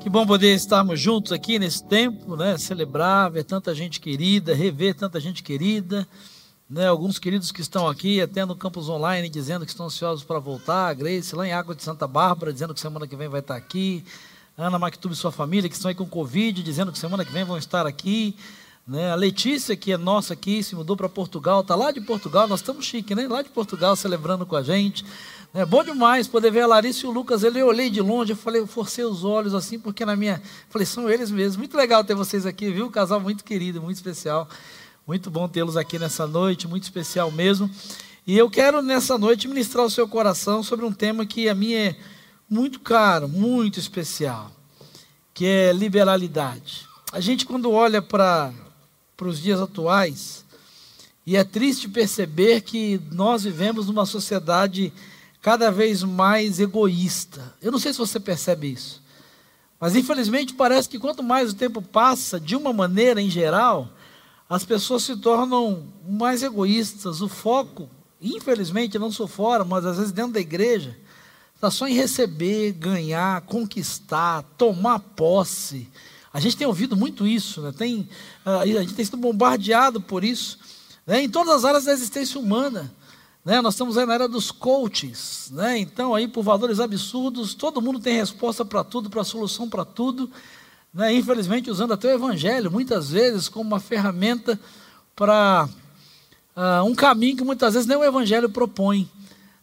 Que bom poder estarmos juntos aqui nesse tempo, né? Celebrar, ver tanta gente querida, rever tanta gente querida, né? Alguns queridos que estão aqui, até no campus online, dizendo que estão ansiosos para voltar. A Grace, lá em Água de Santa Bárbara, dizendo que semana que vem vai estar aqui. Ana Mactub e sua família, que estão aí com Covid, dizendo que semana que vem vão estar aqui. Né? A Letícia, que é nossa aqui, se mudou para Portugal, está lá de Portugal, nós estamos chique, né? Lá de Portugal, celebrando com a gente. É bom demais poder ver a Larissa e o Lucas. Eu olhei de longe, eu falei, eu forcei os olhos assim, porque na minha. Falei, são eles mesmos. Muito legal ter vocês aqui, viu? Casal muito querido, muito especial. Muito bom tê-los aqui nessa noite, muito especial mesmo. E eu quero nessa noite ministrar o seu coração sobre um tema que a mim é muito caro, muito especial, que é liberalidade. A gente, quando olha para os dias atuais, e é triste perceber que nós vivemos numa sociedade cada vez mais egoísta. Eu não sei se você percebe isso, mas infelizmente parece que quanto mais o tempo passa, de uma maneira em geral, as pessoas se tornam mais egoístas. O foco, infelizmente, não sou fora, mas às vezes dentro da igreja, está só em receber, ganhar, conquistar, tomar posse. A gente tem ouvido muito isso, né? tem, ah, a gente tem sido bombardeado por isso, né? em todas as áreas da existência humana. Né? Nós estamos aí na era dos coaches, né? então aí por valores absurdos, todo mundo tem resposta para tudo, para solução para tudo, né? infelizmente usando até o evangelho, muitas vezes como uma ferramenta para uh, um caminho que muitas vezes nem o evangelho propõe.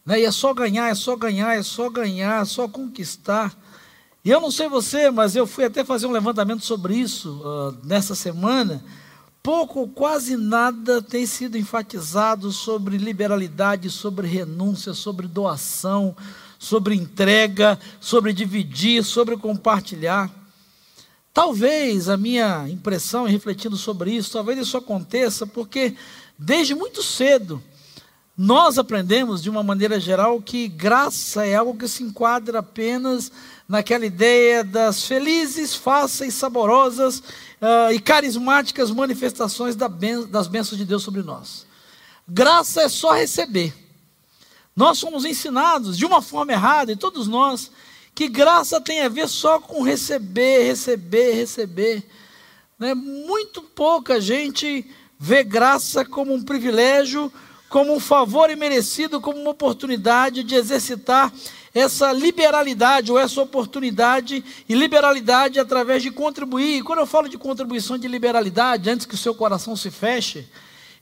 Né? E é só ganhar, é só ganhar, é só ganhar, é só conquistar. E eu não sei você, mas eu fui até fazer um levantamento sobre isso uh, nessa semana, pouco ou quase nada tem sido enfatizado sobre liberalidade, sobre renúncia, sobre doação, sobre entrega, sobre dividir, sobre compartilhar. Talvez a minha impressão, refletindo sobre isso, talvez isso aconteça porque desde muito cedo nós aprendemos de uma maneira geral que graça é algo que se enquadra apenas naquela ideia das felizes, fáceis, saborosas uh, e carismáticas manifestações da ben das bênçãos de Deus sobre nós. Graça é só receber. Nós somos ensinados de uma forma errada, e todos nós, que graça tem a ver só com receber, receber, receber. Né? Muito pouca gente vê graça como um privilégio, como um favor imerecido, como uma oportunidade de exercitar essa liberalidade ou essa oportunidade e liberalidade através de contribuir. E quando eu falo de contribuição de liberalidade, antes que o seu coração se feche,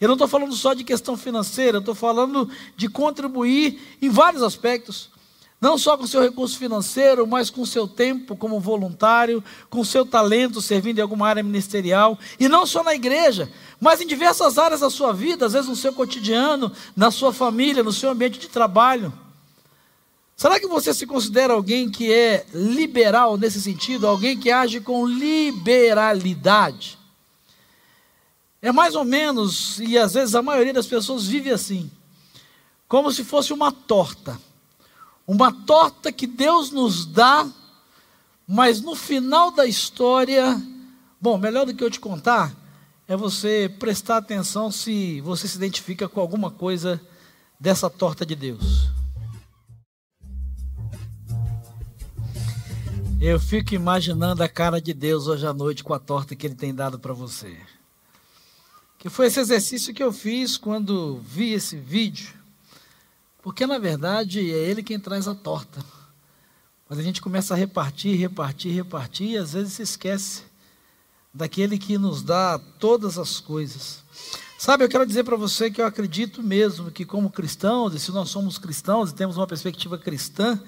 eu não estou falando só de questão financeira, eu estou falando de contribuir em vários aspectos. Não só com seu recurso financeiro, mas com seu tempo como voluntário, com seu talento servindo em alguma área ministerial, e não só na igreja, mas em diversas áreas da sua vida, às vezes no seu cotidiano, na sua família, no seu ambiente de trabalho. Será que você se considera alguém que é liberal nesse sentido? Alguém que age com liberalidade? É mais ou menos, e às vezes a maioria das pessoas vive assim, como se fosse uma torta. Uma torta que Deus nos dá, mas no final da história, bom, melhor do que eu te contar, é você prestar atenção se você se identifica com alguma coisa dessa torta de Deus. Eu fico imaginando a cara de Deus hoje à noite com a torta que Ele tem dado para você. Que foi esse exercício que eu fiz quando vi esse vídeo. Porque na verdade é Ele quem traz a torta. Mas a gente começa a repartir, repartir, repartir e às vezes se esquece daquele que nos dá todas as coisas. Sabe, eu quero dizer para você que eu acredito mesmo que, como cristãos, e se nós somos cristãos e temos uma perspectiva cristã,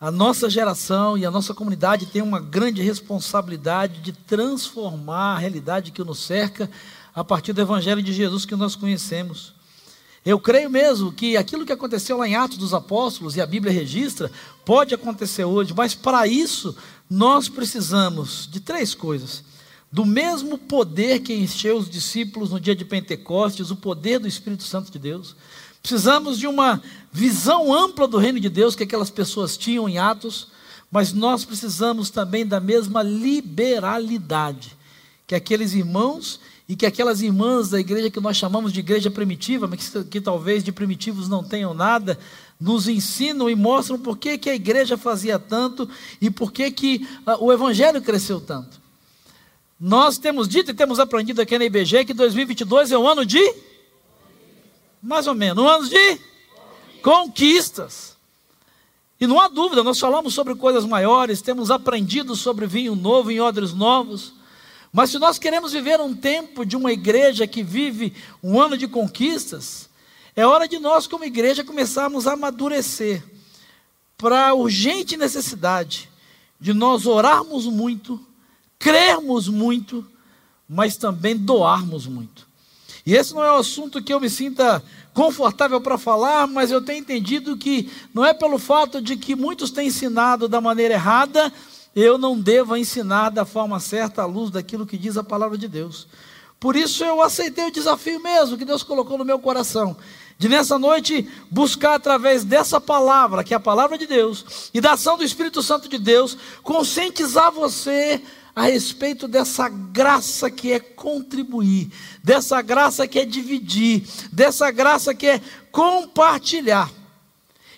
a nossa geração e a nossa comunidade tem uma grande responsabilidade de transformar a realidade que nos cerca a partir do Evangelho de Jesus que nós conhecemos. Eu creio mesmo que aquilo que aconteceu lá em Atos dos Apóstolos e a Bíblia registra, pode acontecer hoje, mas para isso nós precisamos de três coisas: do mesmo poder que encheu os discípulos no dia de Pentecostes, o poder do Espírito Santo de Deus. Precisamos de uma visão ampla do reino de Deus que aquelas pessoas tinham em Atos, mas nós precisamos também da mesma liberalidade que aqueles irmãos e que aquelas irmãs da igreja que nós chamamos de igreja primitiva, mas que, que talvez de primitivos não tenham nada, nos ensinam e mostram por que, que a igreja fazia tanto e por que, que uh, o evangelho cresceu tanto. Nós temos dito e temos aprendido aqui na IBG que 2022 é um ano de mais ou menos, um ano de conquistas. E não há dúvida, nós falamos sobre coisas maiores, temos aprendido sobre vinho novo em odres novos. Mas se nós queremos viver um tempo de uma igreja que vive um ano de conquistas, é hora de nós, como igreja, começarmos a amadurecer para a urgente necessidade de nós orarmos muito, crermos muito, mas também doarmos muito. E esse não é um assunto que eu me sinta confortável para falar, mas eu tenho entendido que não é pelo fato de que muitos têm ensinado da maneira errada, eu não devo ensinar da forma certa à luz daquilo que diz a palavra de Deus. Por isso eu aceitei o desafio mesmo que Deus colocou no meu coração, de nessa noite buscar através dessa palavra, que é a palavra de Deus, e da ação do Espírito Santo de Deus, conscientizar você a respeito dessa graça que é contribuir, dessa graça que é dividir, dessa graça que é compartilhar.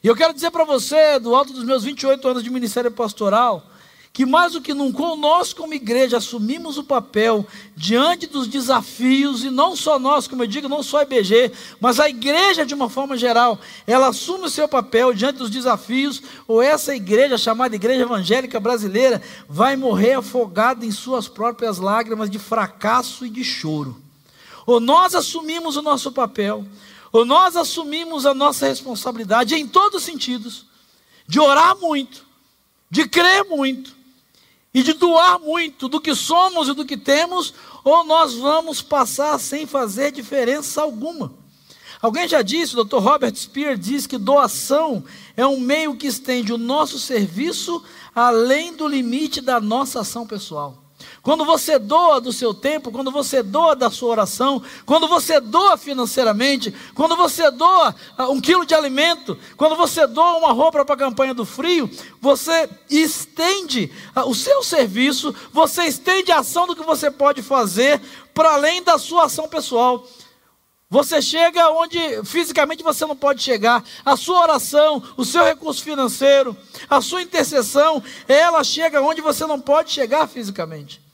E eu quero dizer para você, do alto dos meus 28 anos de ministério pastoral, que mais do que nunca, nós como igreja assumimos o papel diante dos desafios, e não só nós, como eu digo, não só a IBG, mas a igreja de uma forma geral, ela assume o seu papel diante dos desafios, ou essa igreja, chamada Igreja Evangélica Brasileira, vai morrer afogada em suas próprias lágrimas de fracasso e de choro. Ou nós assumimos o nosso papel, ou nós assumimos a nossa responsabilidade em todos os sentidos, de orar muito, de crer muito, e de doar muito do que somos e do que temos, ou nós vamos passar sem fazer diferença alguma. Alguém já disse, o Dr. Robert Spear diz que doação é um meio que estende o nosso serviço além do limite da nossa ação pessoal. Quando você doa do seu tempo, quando você doa da sua oração, quando você doa financeiramente, quando você doa uh, um quilo de alimento, quando você doa uma roupa para a campanha do frio, você estende uh, o seu serviço, você estende a ação do que você pode fazer para além da sua ação pessoal. Você chega onde fisicamente você não pode chegar. A sua oração, o seu recurso financeiro, a sua intercessão, ela chega onde você não pode chegar fisicamente.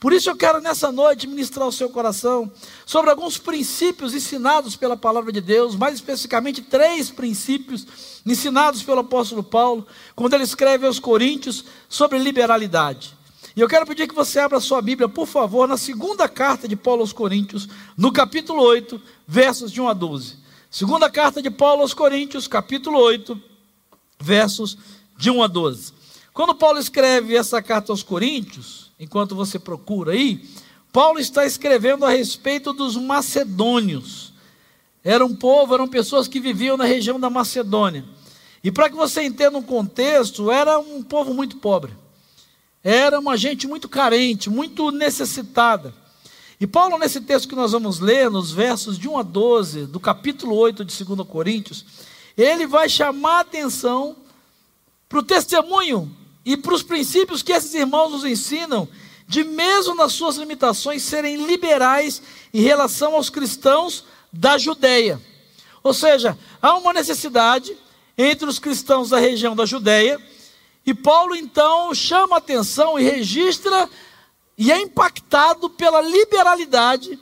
Por isso eu quero nessa noite ministrar o seu coração sobre alguns princípios ensinados pela palavra de Deus, mais especificamente três princípios ensinados pelo apóstolo Paulo, quando ele escreve aos Coríntios sobre liberalidade. E eu quero pedir que você abra sua Bíblia, por favor, na segunda carta de Paulo aos Coríntios, no capítulo 8, versos de 1 a 12. Segunda carta de Paulo aos Coríntios, capítulo 8, versos de 1 a 12. Quando Paulo escreve essa carta aos Coríntios, enquanto você procura aí, Paulo está escrevendo a respeito dos macedônios. Era um povo, eram pessoas que viviam na região da Macedônia. E para que você entenda o contexto, era um povo muito pobre. Era uma gente muito carente, muito necessitada. E Paulo, nesse texto que nós vamos ler, nos versos de 1 a 12, do capítulo 8 de 2 Coríntios, ele vai chamar a atenção para o testemunho e para os princípios que esses irmãos nos ensinam, de mesmo nas suas limitações serem liberais em relação aos cristãos da Judéia. Ou seja, há uma necessidade entre os cristãos da região da Judéia, e Paulo então chama atenção e registra e é impactado pela liberalidade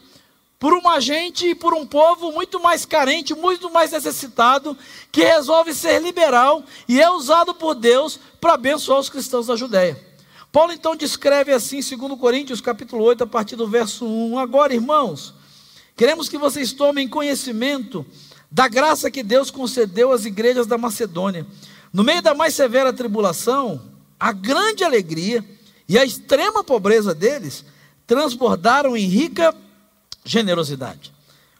por uma gente e por um povo muito mais carente, muito mais necessitado, que resolve ser liberal e é usado por Deus para abençoar os cristãos da Judéia. Paulo então descreve assim, segundo Coríntios, capítulo 8, a partir do verso 1. Agora, irmãos, queremos que vocês tomem conhecimento da graça que Deus concedeu às igrejas da Macedônia. No meio da mais severa tribulação, a grande alegria e a extrema pobreza deles transbordaram em rica generosidade.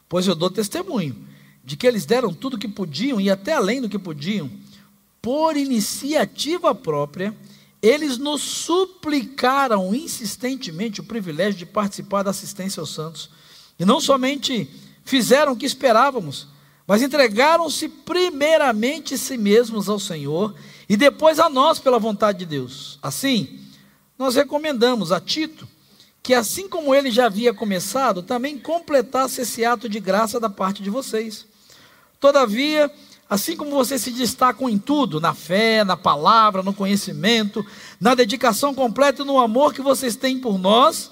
Pois eu dou testemunho de que eles deram tudo o que podiam e até além do que podiam, por iniciativa própria, eles nos suplicaram insistentemente o privilégio de participar da assistência aos santos. E não somente fizeram o que esperávamos, mas entregaram-se primeiramente si mesmos ao Senhor e depois a nós pela vontade de Deus. Assim, nós recomendamos a Tito que assim como ele já havia começado, também completasse esse ato de graça da parte de vocês. Todavia, Assim como vocês se destacam em tudo, na fé, na palavra, no conhecimento, na dedicação completa e no amor que vocês têm por nós,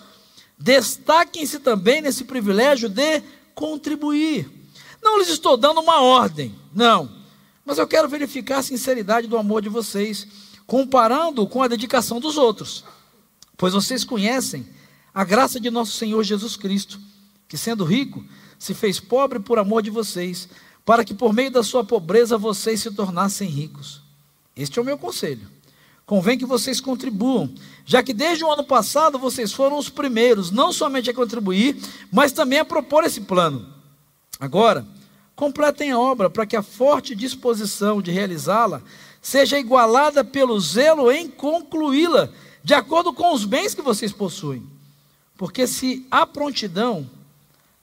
destaquem-se também nesse privilégio de contribuir. Não lhes estou dando uma ordem, não, mas eu quero verificar a sinceridade do amor de vocês, comparando com a dedicação dos outros, pois vocês conhecem a graça de nosso Senhor Jesus Cristo, que sendo rico, se fez pobre por amor de vocês para que por meio da sua pobreza vocês se tornassem ricos. Este é o meu conselho. Convém que vocês contribuam, já que desde o ano passado vocês foram os primeiros, não somente a contribuir, mas também a propor esse plano. Agora, completem a obra para que a forte disposição de realizá-la seja igualada pelo zelo em concluí-la, de acordo com os bens que vocês possuem. Porque se há prontidão,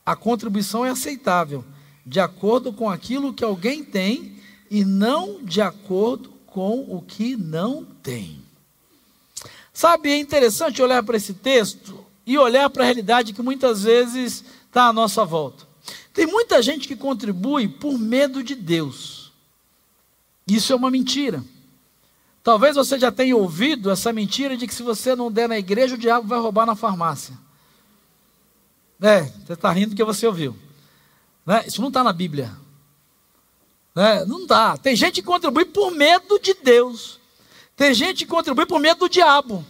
a contribuição é aceitável de acordo com aquilo que alguém tem e não de acordo com o que não tem. Sabe, é interessante olhar para esse texto e olhar para a realidade que muitas vezes está à nossa volta. Tem muita gente que contribui por medo de Deus. Isso é uma mentira. Talvez você já tenha ouvido essa mentira de que se você não der na igreja, o diabo vai roubar na farmácia. É, você está rindo porque você ouviu. Né? Isso não está na Bíblia. Né? Não dá. Tem gente que contribui por medo de Deus. Tem gente que contribui por medo do diabo.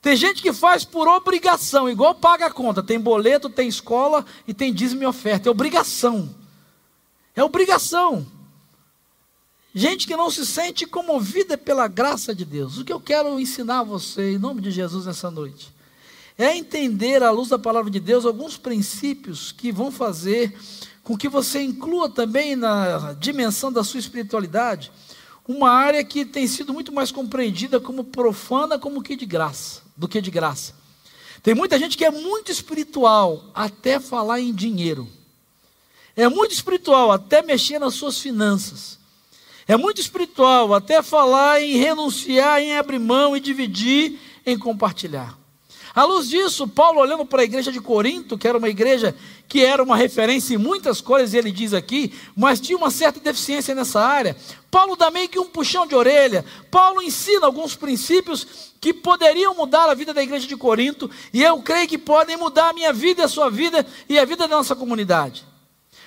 Tem gente que faz por obrigação, igual paga a conta. Tem boleto, tem escola e tem dízimo e oferta. É obrigação. É obrigação. Gente que não se sente comovida pela graça de Deus. O que eu quero ensinar a você, em nome de Jesus, nessa noite, é entender, à luz da palavra de Deus, alguns princípios que vão fazer com que você inclua também na dimensão da sua espiritualidade uma área que tem sido muito mais compreendida como profana como que de graça, do que de graça. Tem muita gente que é muito espiritual até falar em dinheiro. É muito espiritual até mexer nas suas finanças. É muito espiritual até falar em renunciar, em abrir mão e dividir, em compartilhar. À luz disso, Paulo, olhando para a igreja de Corinto, que era uma igreja que era uma referência em muitas coisas, ele diz aqui, mas tinha uma certa deficiência nessa área. Paulo dá meio que um puxão de orelha. Paulo ensina alguns princípios que poderiam mudar a vida da igreja de Corinto, e eu creio que podem mudar a minha vida, a sua vida e a vida da nossa comunidade.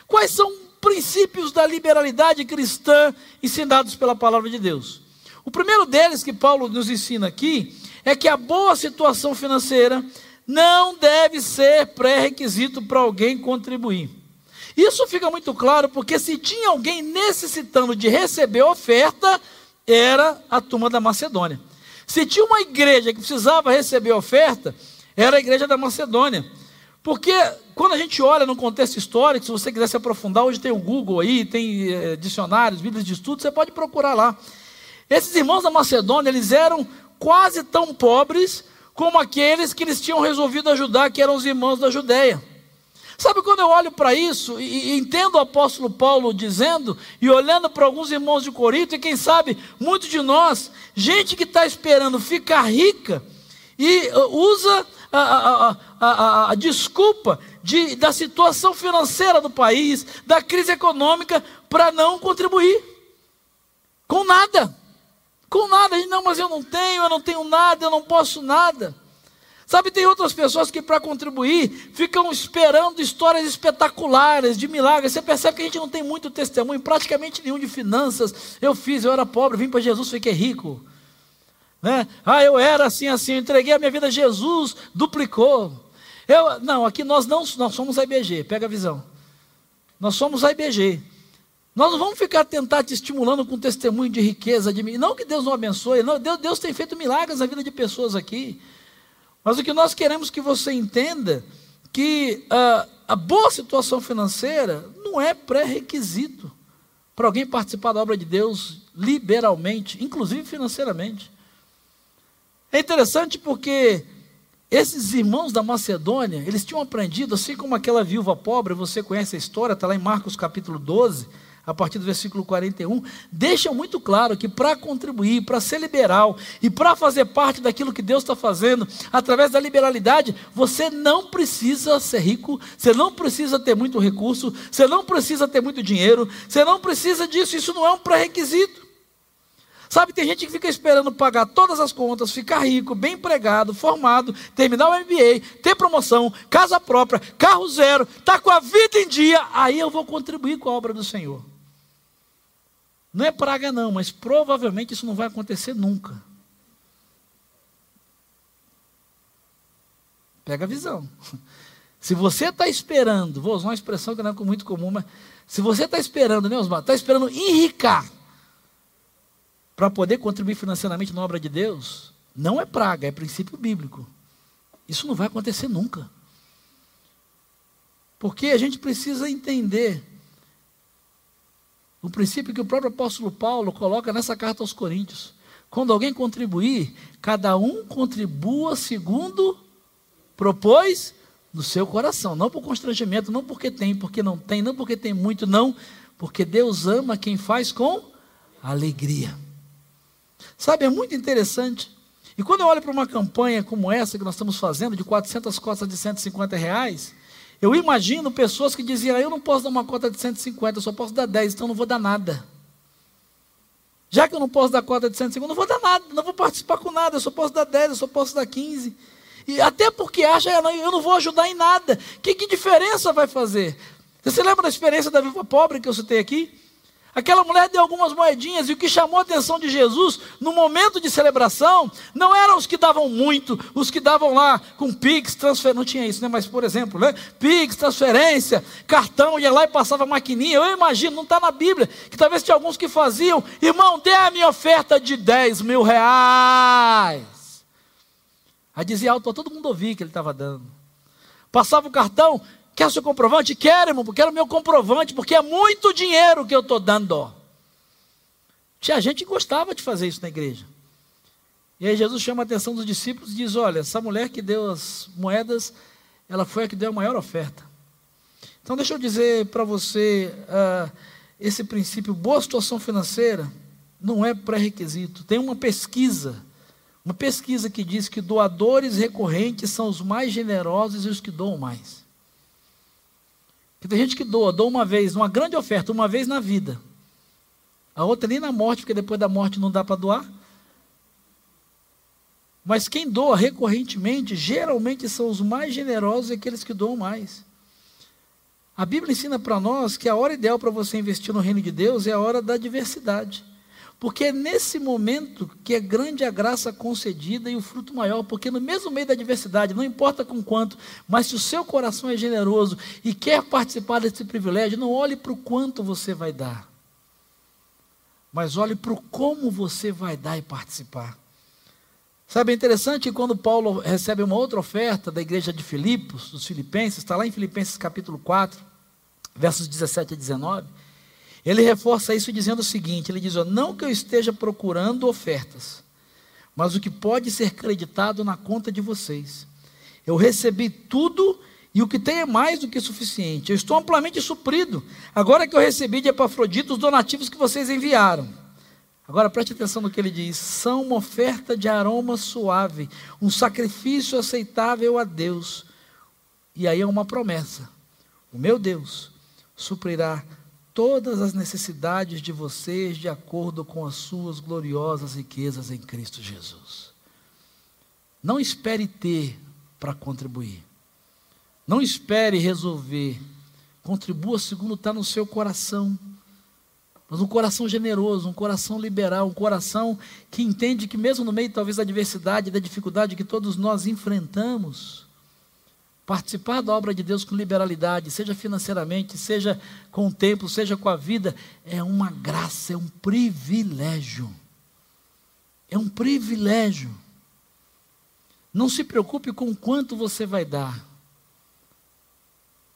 Quais são princípios da liberalidade cristã ensinados pela palavra de Deus? O primeiro deles que Paulo nos ensina aqui é que a boa situação financeira não deve ser pré-requisito para alguém contribuir. Isso fica muito claro porque se tinha alguém necessitando de receber oferta, era a turma da Macedônia. Se tinha uma igreja que precisava receber oferta, era a igreja da Macedônia. Porque quando a gente olha no contexto histórico, se você quiser se aprofundar, hoje tem o Google aí, tem é, dicionários, bíblias de estudo, você pode procurar lá. Esses irmãos da Macedônia, eles eram quase tão pobres como aqueles que eles tinham resolvido ajudar, que eram os irmãos da Judéia. Sabe quando eu olho para isso e, entendo o apóstolo Paulo dizendo, e olhando para alguns irmãos de Corinto, e quem sabe muitos de nós, gente que está esperando ficar rica e uh, usa a, a, a, a, desculpa de, da situação financeira do país, da crise econômica, para não contribuir com nada com nada. Gente, não, mas eu não tenho, eu não tenho nada, eu não posso nada. Sabe, tem outras pessoas que, para contribuir, ficam esperando histórias espetaculares, de milagres. Você percebe que a gente não tem muito testemunho, praticamente nenhum de finanças. Eu fiz, eu era pobre, vim para Jesus, fiquei rico. Né? Ah, eu era assim, assim, eu entreguei a minha vida a Jesus, duplicou. Eu, não, aqui nós não nós somos a IBG, pega a visão. Nós somos a IBG. Nós não vamos ficar tentar te estimulando com testemunho de riqueza, de não que Deus não abençoe, não, Deus, Deus tem feito milagres na vida de pessoas aqui. Mas o que nós queremos que você entenda que uh, a boa situação financeira não é pré-requisito para alguém participar da obra de Deus liberalmente, inclusive financeiramente. É interessante porque esses irmãos da Macedônia, eles tinham aprendido, assim como aquela viúva pobre, você conhece a história, está lá em Marcos capítulo 12, a partir do versículo 41, deixa muito claro que para contribuir, para ser liberal e para fazer parte daquilo que Deus está fazendo, através da liberalidade, você não precisa ser rico, você não precisa ter muito recurso, você não precisa ter muito dinheiro, você não precisa disso, isso não é um pré-requisito. Sabe, tem gente que fica esperando pagar todas as contas, ficar rico, bem empregado, formado, terminar o MBA, ter promoção, casa própria, carro zero, tá com a vida em dia, aí eu vou contribuir com a obra do Senhor. Não é praga não, mas provavelmente isso não vai acontecer nunca. Pega a visão. Se você está esperando, vou usar uma expressão que não é muito comum, mas se você está esperando, né, Osmar? Está esperando enricar para poder contribuir financeiramente na obra de Deus, não é praga, é princípio bíblico. Isso não vai acontecer nunca. Porque a gente precisa entender o princípio que o próprio apóstolo Paulo coloca nessa carta aos Coríntios. Quando alguém contribuir, cada um contribua segundo propôs no seu coração, não por constrangimento, não porque tem, porque não tem, não porque tem muito, não, porque Deus ama quem faz com alegria. Sabe, é muito interessante. E quando eu olho para uma campanha como essa que nós estamos fazendo, de 400 cotas de 150 reais, eu imagino pessoas que diziam: Eu não posso dar uma cota de 150, eu só posso dar 10, então não vou dar nada. Já que eu não posso dar cota de 150, não vou dar nada, não vou participar com nada, eu só posso dar 10, eu só posso dar 15. E até porque acha, eu não vou ajudar em nada. Que, que diferença vai fazer? Você lembra da experiência da viva pobre que eu citei aqui? Aquela mulher deu algumas moedinhas e o que chamou a atenção de Jesus no momento de celebração não eram os que davam muito, os que davam lá com Pix, transferência, não tinha isso, né? Mas por exemplo, né? Pix, transferência, cartão, ia lá e passava maquininha. Eu imagino, não está na Bíblia, que talvez tinha alguns que faziam, irmão, dê a minha oferta de 10 mil reais. Aí dizia alto, todo mundo ouvia que ele estava dando. Passava o cartão, Quer o seu comprovante? Quero, irmão, quero o meu comprovante, porque é muito dinheiro que eu estou dando. Tinha gente que gostava de fazer isso na igreja. E aí Jesus chama a atenção dos discípulos e diz: Olha, essa mulher que deu as moedas, ela foi a que deu a maior oferta. Então deixa eu dizer para você, uh, esse princípio, boa situação financeira, não é pré-requisito. Tem uma pesquisa, uma pesquisa que diz que doadores recorrentes são os mais generosos e os que doam mais. Porque tem gente que doa, doa uma vez, uma grande oferta, uma vez na vida. A outra nem na morte, porque depois da morte não dá para doar. Mas quem doa recorrentemente, geralmente são os mais generosos e aqueles que doam mais. A Bíblia ensina para nós que a hora ideal para você investir no reino de Deus é a hora da diversidade. Porque é nesse momento que é grande a graça concedida e o fruto maior, porque no mesmo meio da adversidade, não importa com quanto, mas se o seu coração é generoso e quer participar desse privilégio, não olhe para o quanto você vai dar, mas olhe para o como você vai dar e participar. Sabe, é interessante que quando Paulo recebe uma outra oferta da igreja de Filipos, dos Filipenses, está lá em Filipenses capítulo 4, versos 17 a 19. Ele reforça isso dizendo o seguinte: ele diz, não que eu esteja procurando ofertas, mas o que pode ser creditado na conta de vocês. Eu recebi tudo e o que tem é mais do que suficiente. Eu estou amplamente suprido. Agora que eu recebi de Epafrodito os donativos que vocês enviaram. Agora preste atenção no que ele diz: são uma oferta de aroma suave, um sacrifício aceitável a Deus. E aí é uma promessa: o meu Deus suprirá todas as necessidades de vocês de acordo com as suas gloriosas riquezas em Cristo Jesus. Não espere ter para contribuir. Não espere resolver. Contribua segundo está no seu coração. Mas um coração generoso, um coração liberal, um coração que entende que, mesmo no meio talvez da adversidade, da dificuldade que todos nós enfrentamos, Participar da obra de Deus com liberalidade, seja financeiramente, seja com o tempo, seja com a vida, é uma graça, é um privilégio. É um privilégio. Não se preocupe com quanto você vai dar.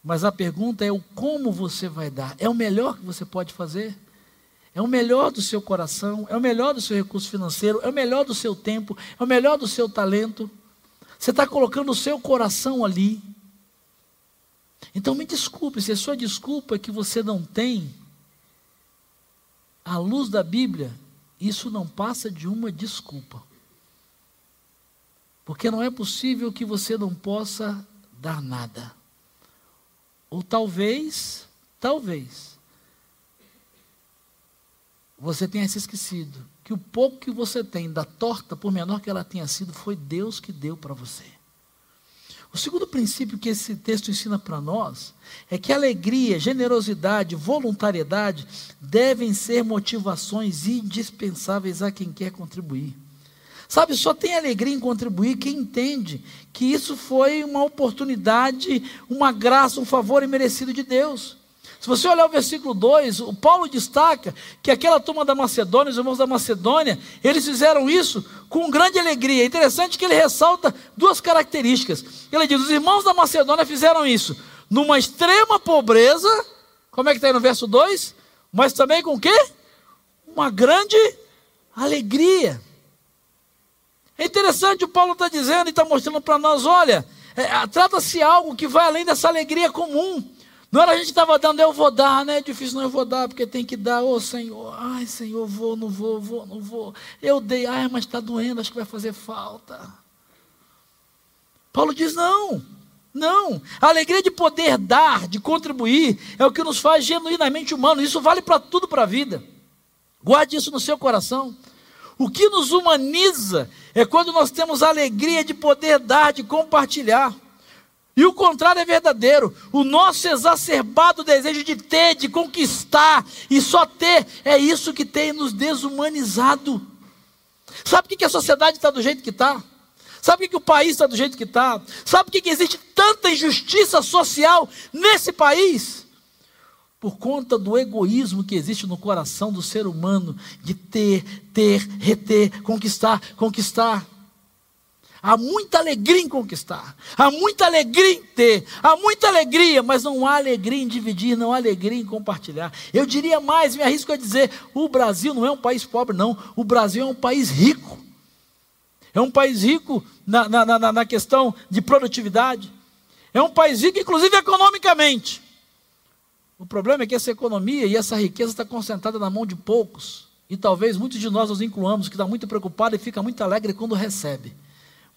Mas a pergunta é o como você vai dar. É o melhor que você pode fazer? É o melhor do seu coração, é o melhor do seu recurso financeiro, é o melhor do seu tempo, é o melhor do seu talento. Você está colocando o seu coração ali. Então me desculpe, se a sua desculpa é que você não tem, à luz da Bíblia, isso não passa de uma desculpa. Porque não é possível que você não possa dar nada. Ou talvez, talvez, você tenha se esquecido que o pouco que você tem da torta, por menor que ela tenha sido, foi Deus que deu para você. O segundo princípio que esse texto ensina para nós é que alegria, generosidade, voluntariedade devem ser motivações indispensáveis a quem quer contribuir. Sabe, só tem alegria em contribuir quem entende que isso foi uma oportunidade, uma graça, um favor imerecido de Deus. Se você olhar o versículo 2, o Paulo destaca que aquela turma da Macedônia, os irmãos da Macedônia, eles fizeram isso com grande alegria. É interessante que ele ressalta duas características. Ele diz: os irmãos da Macedônia fizeram isso numa extrema pobreza, como é que está aí no verso 2? Mas também com o quê? Uma grande alegria. É interessante, o Paulo está dizendo e está mostrando para nós: olha, é, trata-se algo que vai além dessa alegria comum. Não era a gente estava dando, eu vou dar, né? É difícil, não, eu vou dar, porque tem que dar, ô oh, Senhor, ai Senhor, vou, não vou, vou, não vou. Eu dei, ai, mas está doendo, acho que vai fazer falta. Paulo diz: não, não. A alegria de poder dar, de contribuir, é o que nos faz genuinamente humanos. Isso vale para tudo para a vida. Guarde isso no seu coração. O que nos humaniza é quando nós temos a alegria de poder dar, de compartilhar. E o contrário é verdadeiro. O nosso exacerbado desejo de ter, de conquistar e só ter, é isso que tem nos desumanizado. Sabe por que a sociedade está do jeito que está? Sabe por que o país está do jeito que está? Sabe por que existe tanta injustiça social nesse país? Por conta do egoísmo que existe no coração do ser humano de ter, ter, reter, conquistar, conquistar. Há muita alegria em conquistar, há muita alegria em ter, há muita alegria, mas não há alegria em dividir, não há alegria em compartilhar. Eu diria mais, me arrisco a dizer: o Brasil não é um país pobre, não, o Brasil é um país rico. É um país rico na, na, na, na questão de produtividade, é um país rico, inclusive economicamente. O problema é que essa economia e essa riqueza está concentrada na mão de poucos. E talvez muitos de nós nos incluamos, que está muito preocupado e fica muito alegre quando recebe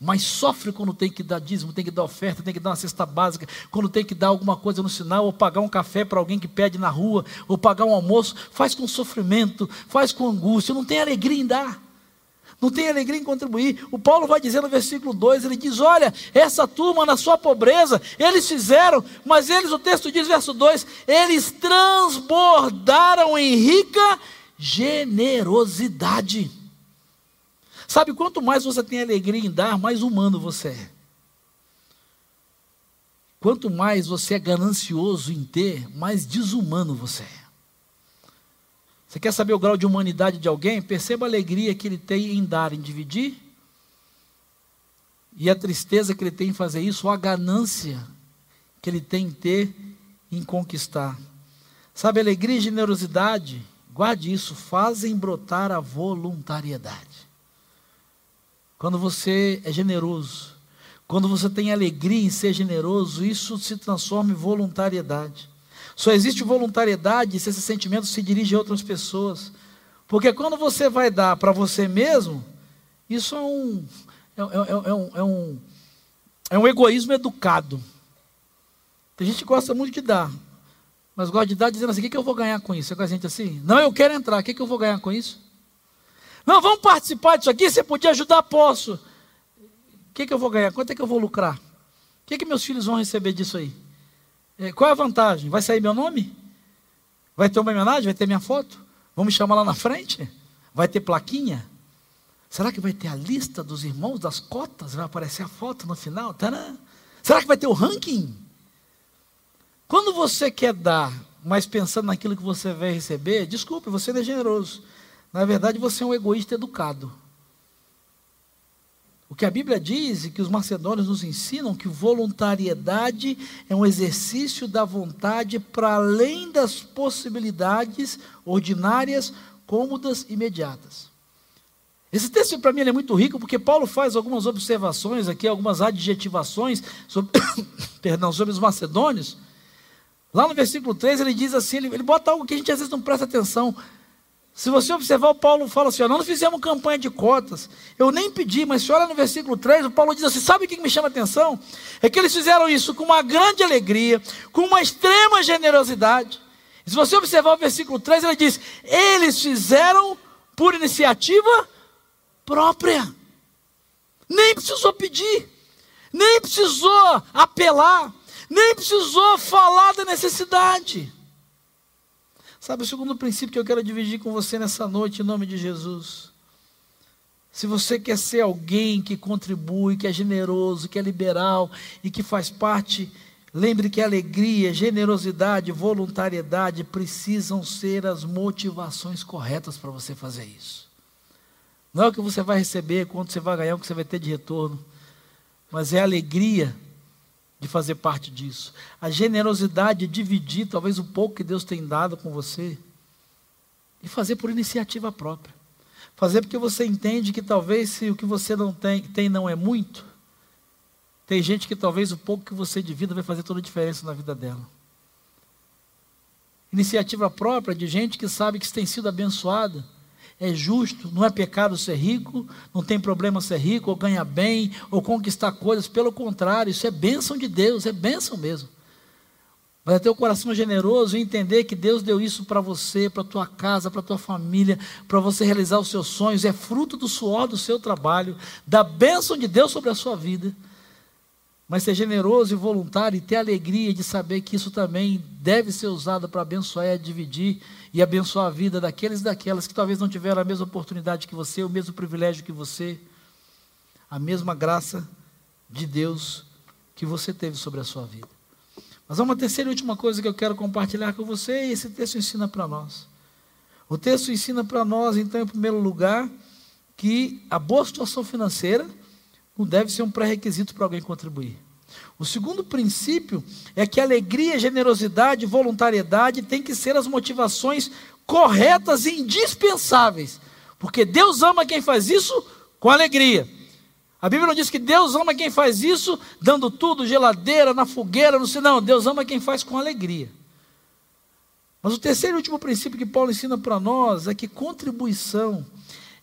mas sofre quando tem que dar dízimo, tem que dar oferta, tem que dar uma cesta básica, quando tem que dar alguma coisa no sinal, ou pagar um café para alguém que pede na rua, ou pagar um almoço, faz com sofrimento, faz com angústia, não tem alegria em dar. Não tem alegria em contribuir. O Paulo vai dizer no versículo 2, ele diz: Olha, essa turma na sua pobreza, eles fizeram, mas eles, o texto diz, verso 2, eles transbordaram em rica generosidade. Sabe, quanto mais você tem alegria em dar, mais humano você é. Quanto mais você é ganancioso em ter, mais desumano você é. Você quer saber o grau de humanidade de alguém? Perceba a alegria que ele tem em dar, em dividir, e a tristeza que ele tem em fazer isso, ou a ganância que ele tem em ter, em conquistar. Sabe, alegria e generosidade, guarde isso, fazem brotar a voluntariedade. Quando você é generoso, quando você tem alegria em ser generoso, isso se transforma em voluntariedade. Só existe voluntariedade se esse sentimento se dirige a outras pessoas. Porque quando você vai dar para você mesmo, isso é um, é, é, é, um, é, um, é um egoísmo educado. Tem gente que gosta muito de dar, mas gosta de dar dizendo assim: o que, que eu vou ganhar com isso? É com a gente assim? Não, eu quero entrar, o que, que eu vou ganhar com isso? Não, vamos participar disso aqui, você podia ajudar, posso. O que, que eu vou ganhar? Quanto é que eu vou lucrar? O que, que meus filhos vão receber disso aí? É, qual é a vantagem? Vai sair meu nome? Vai ter uma homenagem? Vai ter minha foto? Vamos chamar lá na frente? Vai ter plaquinha? Será que vai ter a lista dos irmãos das cotas? Vai aparecer a foto no final? Tadã. Será que vai ter o ranking? Quando você quer dar, mas pensando naquilo que você vai receber, desculpe, você não é generoso. Na verdade, você é um egoísta educado. O que a Bíblia diz e que os macedônios nos ensinam que voluntariedade é um exercício da vontade para além das possibilidades ordinárias, cômodas e imediatas. Esse texto para mim é muito rico porque Paulo faz algumas observações aqui, algumas adjetivações sobre, perdão, sobre os macedônios. Lá no versículo 3 ele diz assim, ele, ele bota algo que a gente às vezes não presta atenção. Se você observar, o Paulo fala assim: não fizemos campanha de cotas. Eu nem pedi, mas se olha no versículo 3, o Paulo diz assim: sabe o que me chama a atenção? É que eles fizeram isso com uma grande alegria, com uma extrema generosidade. Se você observar o versículo 3, ele diz: eles fizeram por iniciativa própria. Nem precisou pedir, nem precisou apelar, nem precisou falar da necessidade. Sabe, o segundo princípio que eu quero dividir com você nessa noite, em nome de Jesus. Se você quer ser alguém que contribui, que é generoso, que é liberal e que faz parte, lembre que alegria, generosidade, voluntariedade precisam ser as motivações corretas para você fazer isso. Não é o que você vai receber, quanto você vai ganhar, o que você vai ter de retorno, mas é alegria de fazer parte disso. A generosidade de dividir talvez o pouco que Deus tem dado com você e fazer por iniciativa própria. Fazer porque você entende que talvez se o que você não tem, tem não é muito, tem gente que talvez o pouco que você divida vai fazer toda a diferença na vida dela. Iniciativa própria de gente que sabe que tem sido abençoada é justo, não é pecado ser rico, não tem problema ser rico, ou ganhar bem, ou conquistar coisas, pelo contrário, isso é bênção de Deus, é bênção mesmo. Mas é ter o coração generoso e entender que Deus deu isso para você, para a tua casa, para a tua família, para você realizar os seus sonhos, é fruto do suor do seu trabalho, da bênção de Deus sobre a sua vida mas ser generoso e voluntário e ter alegria de saber que isso também deve ser usado para abençoar e dividir e abençoar a vida daqueles e daquelas que talvez não tiveram a mesma oportunidade que você, o mesmo privilégio que você, a mesma graça de Deus que você teve sobre a sua vida. Mas há uma terceira e última coisa que eu quero compartilhar com você, e esse texto ensina para nós. O texto ensina para nós, então, em primeiro lugar, que a boa situação financeira não deve ser um pré-requisito para alguém contribuir. O segundo princípio é que alegria, generosidade voluntariedade têm que ser as motivações corretas e indispensáveis, porque Deus ama quem faz isso com alegria. A Bíblia não diz que Deus ama quem faz isso dando tudo, geladeira, na fogueira, no não. Deus ama quem faz com alegria. Mas o terceiro e último princípio que Paulo ensina para nós é que contribuição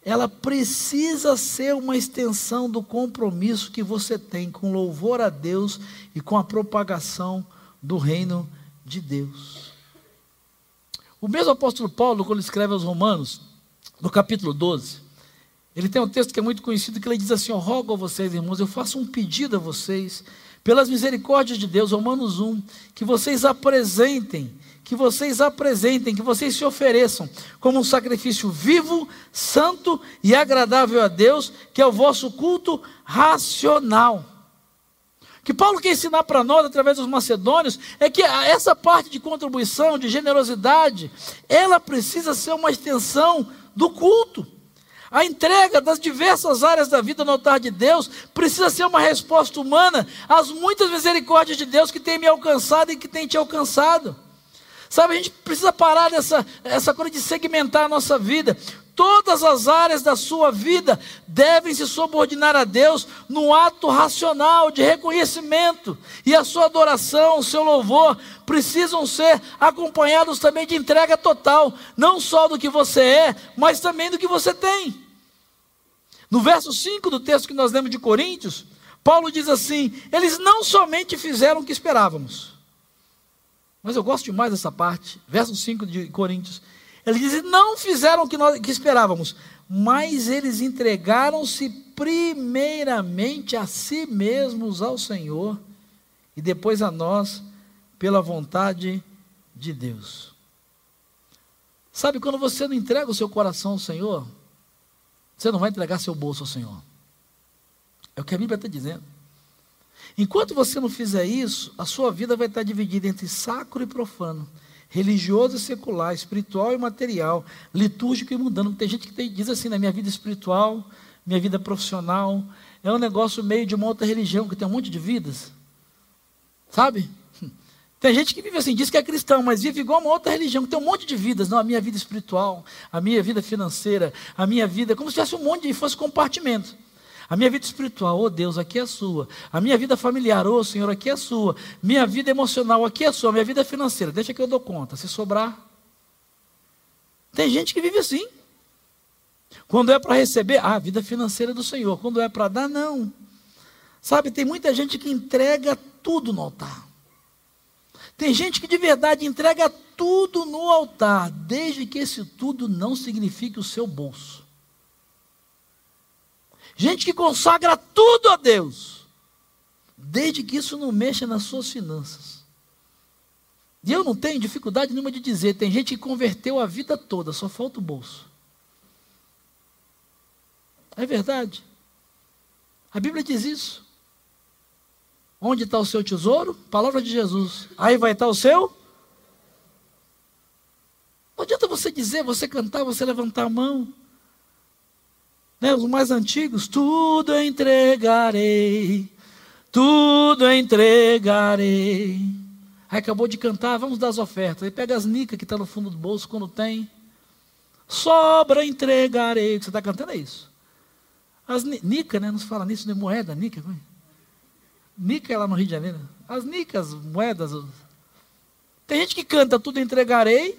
ela precisa ser uma extensão do compromisso que você tem com louvor a Deus e com a propagação do reino de Deus. O mesmo apóstolo Paulo, quando escreve aos Romanos, no capítulo 12, ele tem um texto que é muito conhecido que ele diz assim: Eu rogo a vocês, irmãos, eu faço um pedido a vocês, pelas misericórdias de Deus, Romanos 1, que vocês apresentem que vocês apresentem, que vocês se ofereçam como um sacrifício vivo, santo e agradável a Deus, que é o vosso culto racional. Que Paulo quer ensinar para nós através dos macedônios é que essa parte de contribuição, de generosidade, ela precisa ser uma extensão do culto. A entrega das diversas áreas da vida no altar de Deus precisa ser uma resposta humana às muitas misericórdias de Deus que tem me alcançado e que tem te alcançado. Sabe, a gente precisa parar dessa essa coisa de segmentar a nossa vida. Todas as áreas da sua vida devem se subordinar a Deus num ato racional de reconhecimento. E a sua adoração, o seu louvor, precisam ser acompanhados também de entrega total, não só do que você é, mas também do que você tem. No verso 5 do texto que nós lemos de Coríntios, Paulo diz assim: Eles não somente fizeram o que esperávamos mas eu gosto demais dessa parte. Verso 5 de Coríntios. Ele diz: Não fizeram o que, nós, que esperávamos, mas eles entregaram-se primeiramente a si mesmos ao Senhor e depois a nós, pela vontade de Deus. Sabe, quando você não entrega o seu coração ao Senhor, você não vai entregar seu bolso ao Senhor. É o que a Bíblia está dizendo. Enquanto você não fizer isso, a sua vida vai estar dividida entre sacro e profano, religioso e secular, espiritual e material, litúrgico e mundano. Tem gente que diz assim, na minha vida espiritual, minha vida profissional, é um negócio meio de uma outra religião, que tem um monte de vidas. Sabe? Tem gente que vive assim, diz que é cristão, mas vive igual uma outra religião, que tem um monte de vidas. Não, a minha vida espiritual, a minha vida financeira, a minha vida, como se tivesse um monte de, fosse compartimento. A minha vida espiritual, oh Deus, aqui é sua. A minha vida familiar, oh Senhor, aqui é sua. Minha vida emocional, aqui é sua. Minha vida financeira, deixa que eu dou conta. Se sobrar. Tem gente que vive assim. Quando é para receber, ah, a vida financeira do Senhor. Quando é para dar, não. Sabe, tem muita gente que entrega tudo no altar. Tem gente que de verdade entrega tudo no altar, desde que esse tudo não signifique o seu bolso. Gente que consagra tudo a Deus, desde que isso não mexa nas suas finanças. E eu não tenho dificuldade nenhuma de dizer, tem gente que converteu a vida toda, só falta o bolso. É verdade. A Bíblia diz isso. Onde está o seu tesouro? Palavra de Jesus. Aí vai estar o seu? Não adianta você dizer, você cantar, você levantar a mão. Né, os mais antigos, tudo entregarei, tudo entregarei. Aí acabou de cantar, vamos dar as ofertas. Aí pega as nicas que está no fundo do bolso quando tem. Sobra entregarei. O que você está cantando é isso. As nica, né? Não se fala nisso, né? Moeda, nica. Nica é lá no Rio de Janeiro. As nicas, moedas. Tem gente que canta tudo entregarei,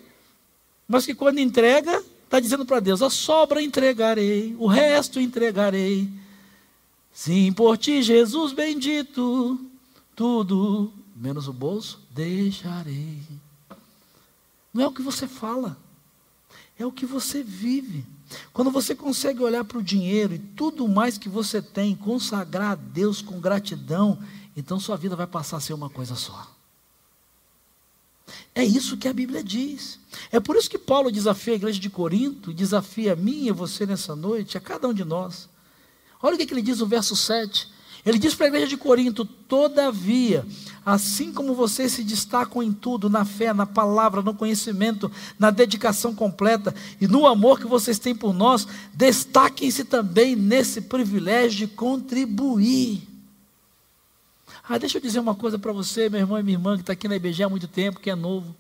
mas que quando entrega, está dizendo para Deus: a sobra entregarei, o resto entregarei. Sim, por ti, Jesus bendito, tudo, menos o bolso, deixarei. Não é o que você fala, é o que você vive. Quando você consegue olhar para o dinheiro e tudo mais que você tem, consagrar a Deus com gratidão, então sua vida vai passar a ser uma coisa só. É isso que a Bíblia diz. É por isso que Paulo desafia a igreja de Corinto, desafia a mim e você nessa noite, a cada um de nós. Olha o que ele diz no verso 7. Ele diz para a igreja de Corinto: Todavia, assim como vocês se destacam em tudo, na fé, na palavra, no conhecimento, na dedicação completa e no amor que vocês têm por nós, destaquem-se também nesse privilégio de contribuir. Ah, deixa eu dizer uma coisa para você, meu irmão e minha irmã, que está aqui na IBG há muito tempo, que é novo.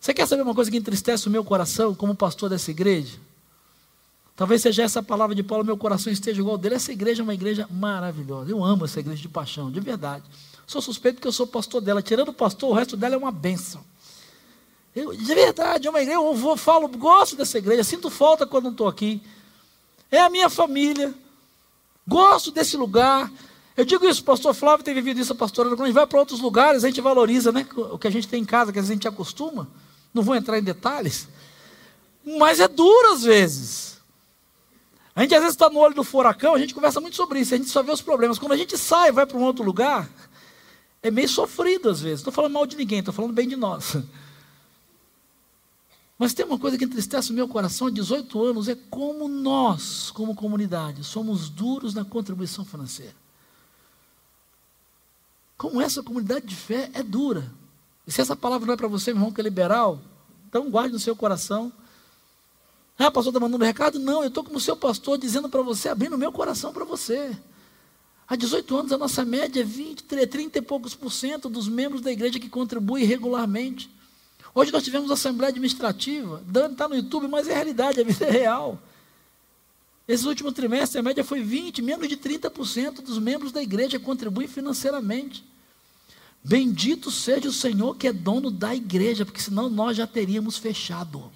Você quer saber uma coisa que entristece o meu coração como pastor dessa igreja? Talvez seja essa palavra de Paulo, meu coração esteja igual dele. Essa igreja é uma igreja maravilhosa. Eu amo essa igreja de paixão, de verdade. Sou suspeito que eu sou pastor dela. Tirando o pastor, o resto dela é uma bênção. Eu, de verdade, é uma igreja. Eu vou, falo, gosto dessa igreja. Sinto falta quando não estou aqui. É a minha família. Gosto desse lugar. Eu digo isso, pastor Flávio tem vivido isso, pastora. Quando a gente vai para outros lugares, a gente valoriza né, o que a gente tem em casa, que a gente acostuma. Não vou entrar em detalhes. Mas é duro às vezes. A gente às vezes está no olho do furacão, a gente conversa muito sobre isso, a gente só vê os problemas. Quando a gente sai, vai para um outro lugar, é meio sofrido às vezes. Estou falando mal de ninguém, estou falando bem de nós. Mas tem uma coisa que entristece o meu coração há 18 anos, é como nós, como comunidade, somos duros na contribuição financeira. Como essa comunidade de fé é dura. E se essa palavra não é para você, meu irmão, que é liberal, então guarde no seu coração. Ah, pastor está mandando recado? Não, eu estou como seu pastor dizendo para você, abrindo meu coração para você. Há 18 anos a nossa média é 20, 30 e poucos por cento dos membros da igreja que contribuem regularmente. Hoje nós tivemos assembleia administrativa, Dani está no YouTube, mas é realidade, a vida é real. Esse último trimestre a média foi 20, menos de 30% dos membros da igreja contribuem financeiramente. Bendito seja o Senhor que é dono da igreja, porque senão nós já teríamos fechado.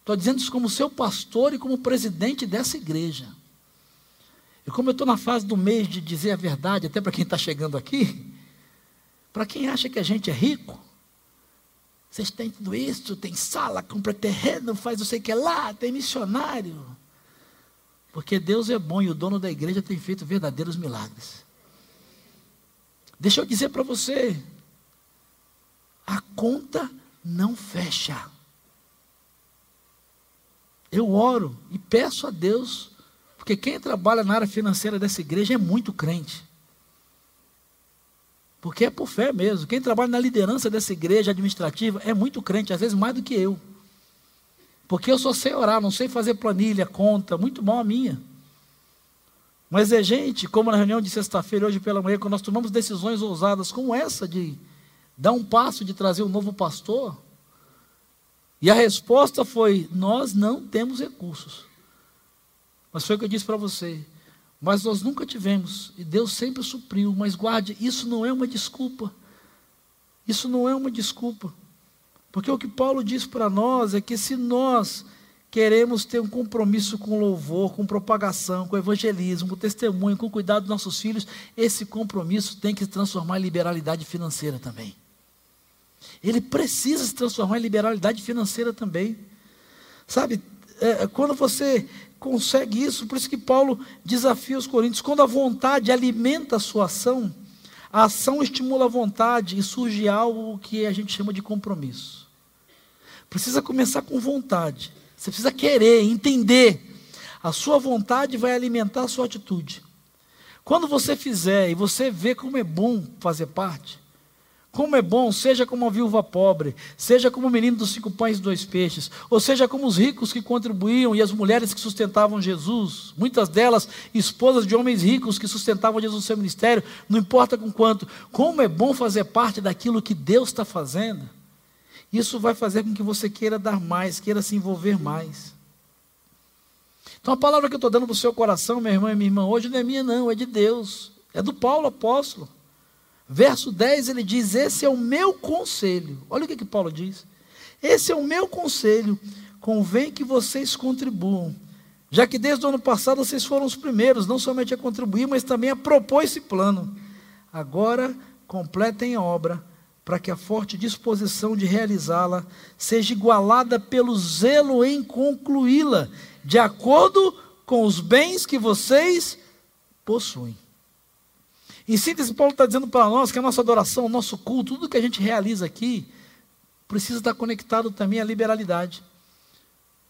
Estou dizendo isso como seu pastor e como presidente dessa igreja. E como eu estou na fase do mês de dizer a verdade, até para quem está chegando aqui, para quem acha que a gente é rico, vocês têm tudo isso, tem sala, compra terreno, faz não sei o que lá, tem missionário. Porque Deus é bom e o dono da igreja tem feito verdadeiros milagres. Deixa eu dizer para você, a conta não fecha. Eu oro e peço a Deus, porque quem trabalha na área financeira dessa igreja é muito crente. Porque é por fé mesmo. Quem trabalha na liderança dessa igreja administrativa é muito crente, às vezes mais do que eu. Porque eu só sei orar, não sei fazer planilha, conta, muito mal a minha. Mas é gente, como na reunião de sexta-feira, hoje pela manhã, quando nós tomamos decisões ousadas como essa de dar um passo de trazer um novo pastor, e a resposta foi: nós não temos recursos. Mas foi o que eu disse para você. Mas nós nunca tivemos, e Deus sempre supriu. Mas guarde, isso não é uma desculpa. Isso não é uma desculpa. Porque o que Paulo diz para nós é que se nós queremos ter um compromisso com louvor, com propagação, com evangelismo, com testemunho, com cuidado dos nossos filhos, esse compromisso tem que se transformar em liberalidade financeira também. Ele precisa se transformar em liberalidade financeira também. Sabe, é, quando você consegue isso, por isso que Paulo desafia os coríntios, quando a vontade alimenta a sua ação, a ação estimula a vontade e surge algo que a gente chama de compromisso. Precisa começar com vontade. Você precisa querer, entender. A sua vontade vai alimentar a sua atitude. Quando você fizer e você vê como é bom fazer parte, como é bom, seja como a viúva pobre, seja como o menino dos cinco pães e dois peixes, ou seja como os ricos que contribuíam e as mulheres que sustentavam Jesus, muitas delas esposas de homens ricos que sustentavam Jesus no seu ministério, não importa com quanto, como é bom fazer parte daquilo que Deus está fazendo. Isso vai fazer com que você queira dar mais, queira se envolver mais. Então a palavra que eu estou dando para o seu coração, meu irmão e minha irmã, hoje não é minha, não, é de Deus, é do Paulo apóstolo. Verso 10 ele diz: Esse é o meu conselho. Olha o que, que Paulo diz. Esse é o meu conselho. Convém que vocês contribuam. Já que desde o ano passado vocês foram os primeiros, não somente a contribuir, mas também a propor esse plano. Agora completem a obra, para que a forte disposição de realizá-la seja igualada pelo zelo em concluí-la, de acordo com os bens que vocês possuem. Em síntese, Paulo está dizendo para nós que a nossa adoração, o nosso culto, tudo que a gente realiza aqui, precisa estar conectado também à liberalidade.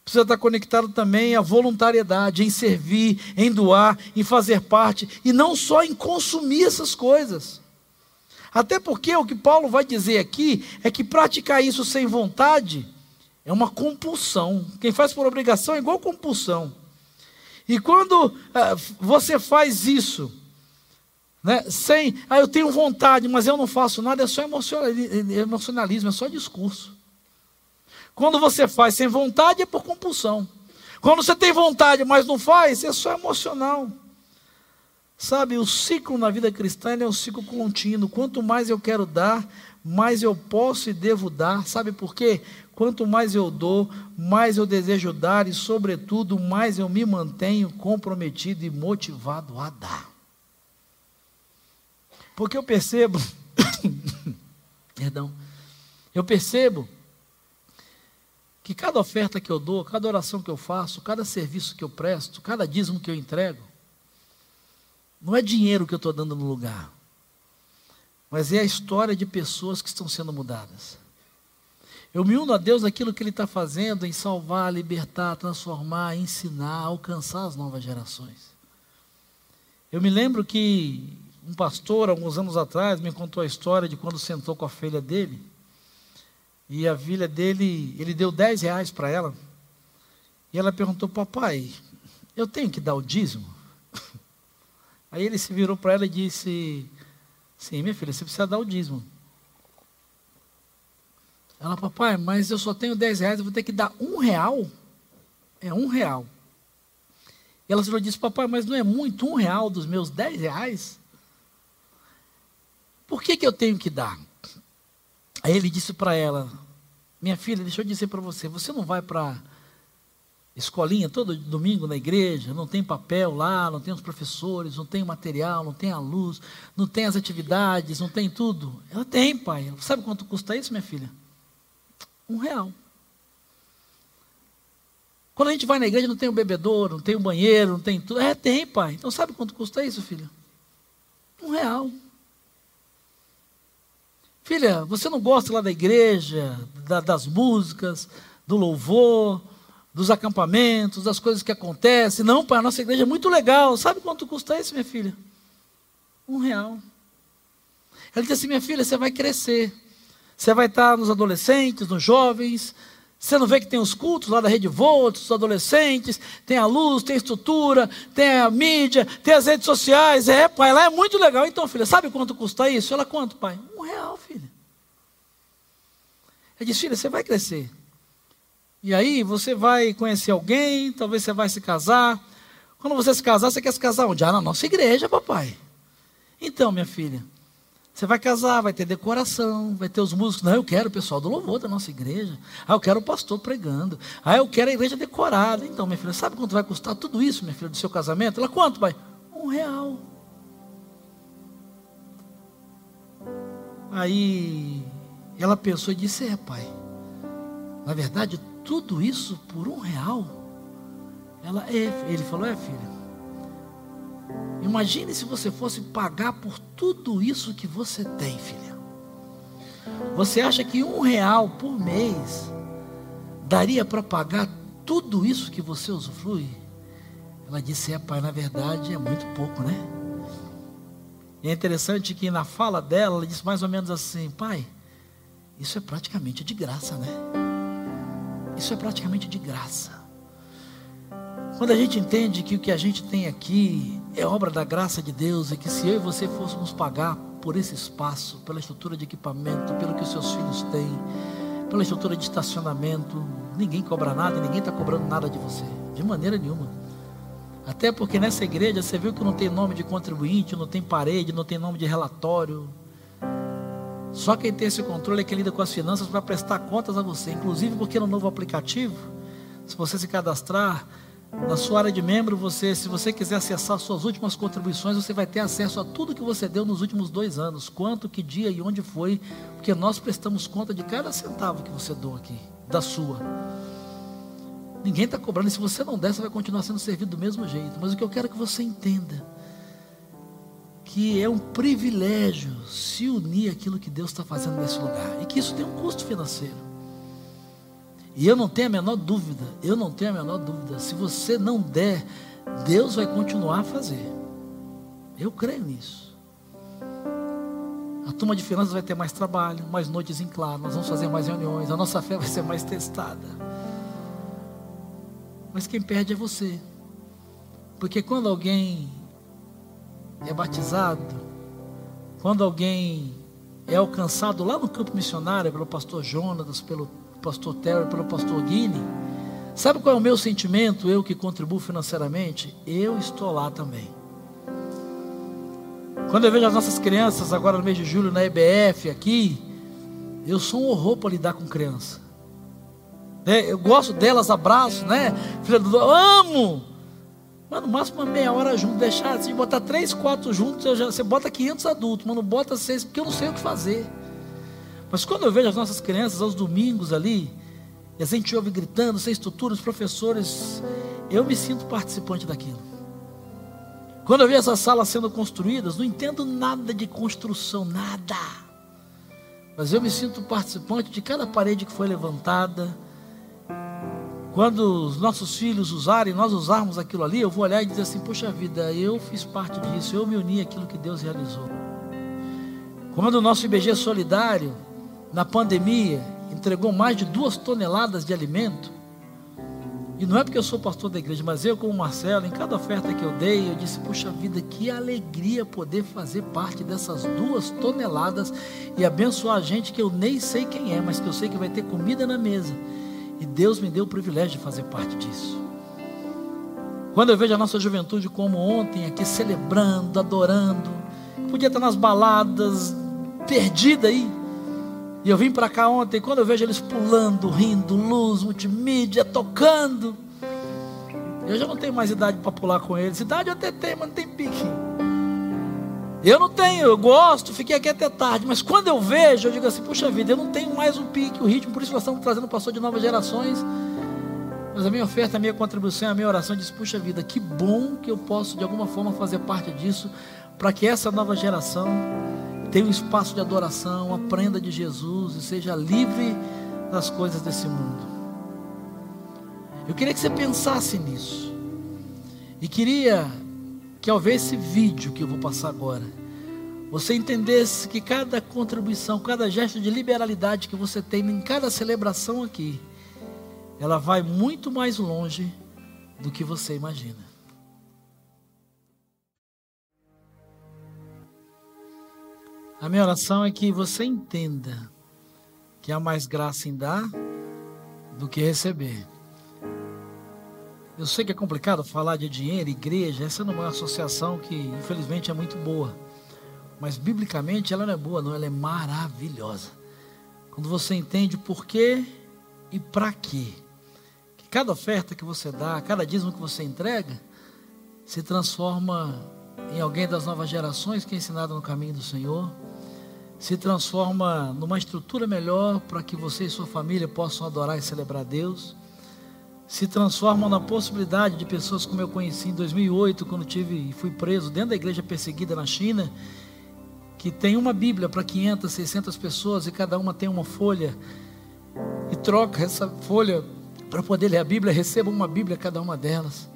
Precisa estar conectado também à voluntariedade, em servir, em doar, em fazer parte, e não só em consumir essas coisas. Até porque o que Paulo vai dizer aqui é que praticar isso sem vontade é uma compulsão. Quem faz por obrigação é igual compulsão. E quando ah, você faz isso, né? Sem, ah, eu tenho vontade, mas eu não faço nada, é só emocionalismo, é só discurso. Quando você faz sem vontade, é por compulsão. Quando você tem vontade, mas não faz, é só emocional. Sabe, o ciclo na vida cristã é um ciclo contínuo. Quanto mais eu quero dar, mais eu posso e devo dar. Sabe por quê? Quanto mais eu dou, mais eu desejo dar e, sobretudo, mais eu me mantenho comprometido e motivado a dar. Porque eu percebo, perdão, eu percebo que cada oferta que eu dou, cada oração que eu faço, cada serviço que eu presto, cada dízimo que eu entrego, não é dinheiro que eu estou dando no lugar, mas é a história de pessoas que estão sendo mudadas. Eu me uno a Deus naquilo que Ele está fazendo em salvar, libertar, transformar, ensinar, alcançar as novas gerações. Eu me lembro que um pastor, alguns anos atrás, me contou a história de quando sentou com a filha dele. E a filha dele, ele deu 10 reais para ela. E ela perguntou, papai, eu tenho que dar o dízimo? Aí ele se virou para ela e disse, sim, minha filha, você precisa dar o dízimo. Ela, papai, mas eu só tenho 10 reais, eu vou ter que dar um real? É um real. E ela se disse, papai, mas não é muito um real dos meus 10 reais? Por que, que eu tenho que dar? Aí ele disse para ela: Minha filha, deixa eu dizer para você, você não vai para escolinha todo domingo na igreja, não tem papel lá, não tem os professores, não tem material, não tem a luz, não tem as atividades, não tem tudo. Ela tem, pai. Sabe quanto custa isso, minha filha? Um real. Quando a gente vai na igreja, não tem o um bebedouro, não tem o um banheiro, não tem tudo. É, tem, pai. Então sabe quanto custa isso, filha? Um real. Filha, você não gosta lá da igreja, da, das músicas, do louvor, dos acampamentos, das coisas que acontecem? Não, pai, a nossa igreja é muito legal. Sabe quanto custa isso, minha filha? Um real. Ela disse assim: minha filha, você vai crescer. Você vai estar nos adolescentes, nos jovens. Você não vê que tem os cultos lá da Rede Volts, os adolescentes, tem a luz, tem a estrutura, tem a mídia, tem as redes sociais. É, pai, lá é muito legal. Então, filha, sabe quanto custa isso? Ela, quanto, pai? Um real, filha. Ele disse, filha, você vai crescer. E aí você vai conhecer alguém, talvez você vai se casar. Quando você se casar, você quer se casar onde? Ah, na nossa igreja, papai. Então, minha filha, Você vai casar, vai ter decoração, vai ter os músicos. Não, eu quero o pessoal do louvor da nossa igreja. Ah, eu quero o pastor pregando. Ah, eu quero a igreja decorada. Então, minha filha, sabe quanto vai custar tudo isso, minha filha, do seu casamento? Ela, quanto vai? Um real. Aí ela pensou e disse: É, pai, na verdade, tudo isso por um real? Ela, é. Ele falou: É, filha. Imagine se você fosse pagar por tudo isso que você tem, filha. Você acha que um real por mês daria para pagar tudo isso que você usufrui? Ela disse: É, pai, na verdade é muito pouco, né? E é interessante que na fala dela, ela disse mais ou menos assim: Pai, isso é praticamente de graça, né? Isso é praticamente de graça. Quando a gente entende que o que a gente tem aqui é obra da graça de Deus e que se eu e você fôssemos pagar por esse espaço, pela estrutura de equipamento, pelo que os seus filhos têm, pela estrutura de estacionamento, ninguém cobra nada, ninguém está cobrando nada de você, de maneira nenhuma. Até porque nessa igreja você viu que não tem nome de contribuinte, não tem parede, não tem nome de relatório. Só quem tem esse controle é quem lida com as finanças para prestar contas a você. Inclusive porque no novo aplicativo, se você se cadastrar, na sua área de membro, você, se você quiser acessar suas últimas contribuições, você vai ter acesso a tudo que você deu nos últimos dois anos, quanto, que dia e onde foi, porque nós prestamos conta de cada centavo que você doa aqui, da sua. Ninguém está cobrando, e se você não der, você vai continuar sendo servido do mesmo jeito. Mas o que eu quero é que você entenda, que é um privilégio se unir àquilo que Deus está fazendo nesse lugar, e que isso tem um custo financeiro. E eu não tenho a menor dúvida, eu não tenho a menor dúvida, se você não der, Deus vai continuar a fazer. Eu creio nisso. A turma de finanças vai ter mais trabalho, mais noites em claro, nós vamos fazer mais reuniões, a nossa fé vai ser mais testada. Mas quem perde é você. Porque quando alguém é batizado, quando alguém é alcançado lá no campo missionário pelo pastor Jonas, pelo pastor Terry, pelo pastor Guine. Sabe qual é o meu sentimento, eu que contribuo financeiramente? Eu estou lá também. Quando eu vejo as nossas crianças agora no mês de julho na EBF aqui, eu sou um horror para lidar com criança. É, eu gosto delas, abraço, né? Filha do amo! Mas no máximo uma meia hora junto, deixar assim, botar três, quatro juntos, já, você bota 500 adultos, mas não bota seis, porque eu não sei o que fazer. Mas quando eu vejo as nossas crianças aos domingos ali, e a gente ouve gritando, sem estrutura, os professores, eu me sinto participante daquilo. Quando eu vejo essas salas sendo construídas, não entendo nada de construção, nada. Mas eu me sinto participante de cada parede que foi levantada. Quando os nossos filhos usarem, nós usarmos aquilo ali, eu vou olhar e dizer assim: Poxa vida, eu fiz parte disso, eu me uni àquilo que Deus realizou. Quando o nosso IBG solidário, na pandemia, entregou mais de duas toneladas de alimento. E não é porque eu sou pastor da igreja, mas eu, como Marcelo, em cada oferta que eu dei, eu disse: Puxa vida, que alegria poder fazer parte dessas duas toneladas e abençoar a gente que eu nem sei quem é, mas que eu sei que vai ter comida na mesa. E Deus me deu o privilégio de fazer parte disso. Quando eu vejo a nossa juventude como ontem, aqui celebrando, adorando, podia estar nas baladas, perdida aí, e eu vim para cá ontem, quando eu vejo eles pulando, rindo, luz, multimídia, tocando. Eu já não tenho mais idade para pular com eles. Idade eu até tenho, mas não tem pique. Eu não tenho, eu gosto, fiquei aqui até tarde. Mas quando eu vejo, eu digo assim: puxa vida, eu não tenho mais o pique, o ritmo. Por isso nós estamos trazendo pastor de novas gerações. Mas a minha oferta, a minha contribuição, a minha oração diz: puxa vida, que bom que eu posso de alguma forma fazer parte disso, para que essa nova geração tenha um espaço de adoração, aprenda de Jesus e seja livre das coisas desse mundo. Eu queria que você pensasse nisso. E queria que ao ver esse vídeo que eu vou passar agora, você entendesse que cada contribuição, cada gesto de liberalidade que você tem em cada celebração aqui, ela vai muito mais longe do que você imagina. A minha oração é que você entenda que há mais graça em dar do que receber. Eu sei que é complicado falar de dinheiro, igreja, essa não é uma associação que infelizmente é muito boa. Mas biblicamente ela não é boa, não, ela é maravilhosa. Quando você entende o porquê e para quê. Que cada oferta que você dá, cada dízimo que você entrega, se transforma em alguém das novas gerações que é ensinado no caminho do Senhor, se transforma numa estrutura melhor para que você e sua família possam adorar e celebrar Deus, se transforma na possibilidade de pessoas como eu conheci em 2008, quando tive fui preso dentro da igreja perseguida na China, que tem uma Bíblia para 500, 600 pessoas e cada uma tem uma folha e troca essa folha para poder ler a Bíblia, receba uma Bíblia cada uma delas.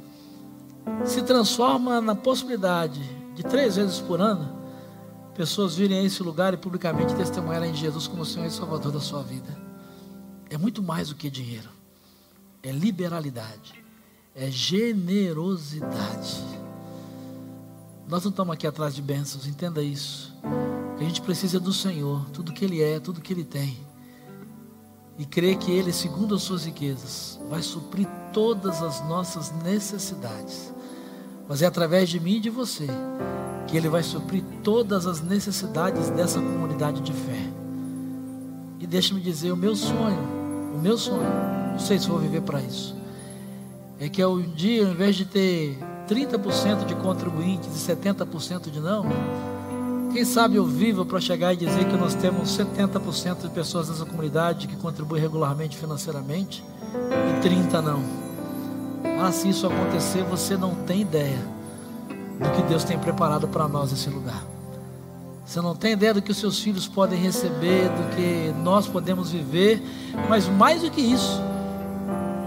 Se transforma na possibilidade de três vezes por ano pessoas virem a esse lugar e publicamente testemunharem Jesus como Senhor e Salvador da sua vida. É muito mais do que dinheiro, é liberalidade, é generosidade. Nós não estamos aqui atrás de bênçãos, entenda isso. A gente precisa do Senhor, tudo que Ele é, tudo que Ele tem. E crer que Ele, segundo as suas riquezas, vai suprir todas as nossas necessidades. Mas é através de mim e de você que Ele vai suprir todas as necessidades dessa comunidade de fé. E deixe-me dizer, o meu sonho, o meu sonho, não sei se vou viver para isso, é que um dia, ao invés de ter 30% de contribuintes e 70% de não, quem sabe eu vivo para chegar e dizer que nós temos 70% de pessoas nessa comunidade que contribuem regularmente financeiramente e 30% não. Ah, se isso acontecer, você não tem ideia do que Deus tem preparado para nós nesse lugar. Você não tem ideia do que os seus filhos podem receber, do que nós podemos viver, mas mais do que isso,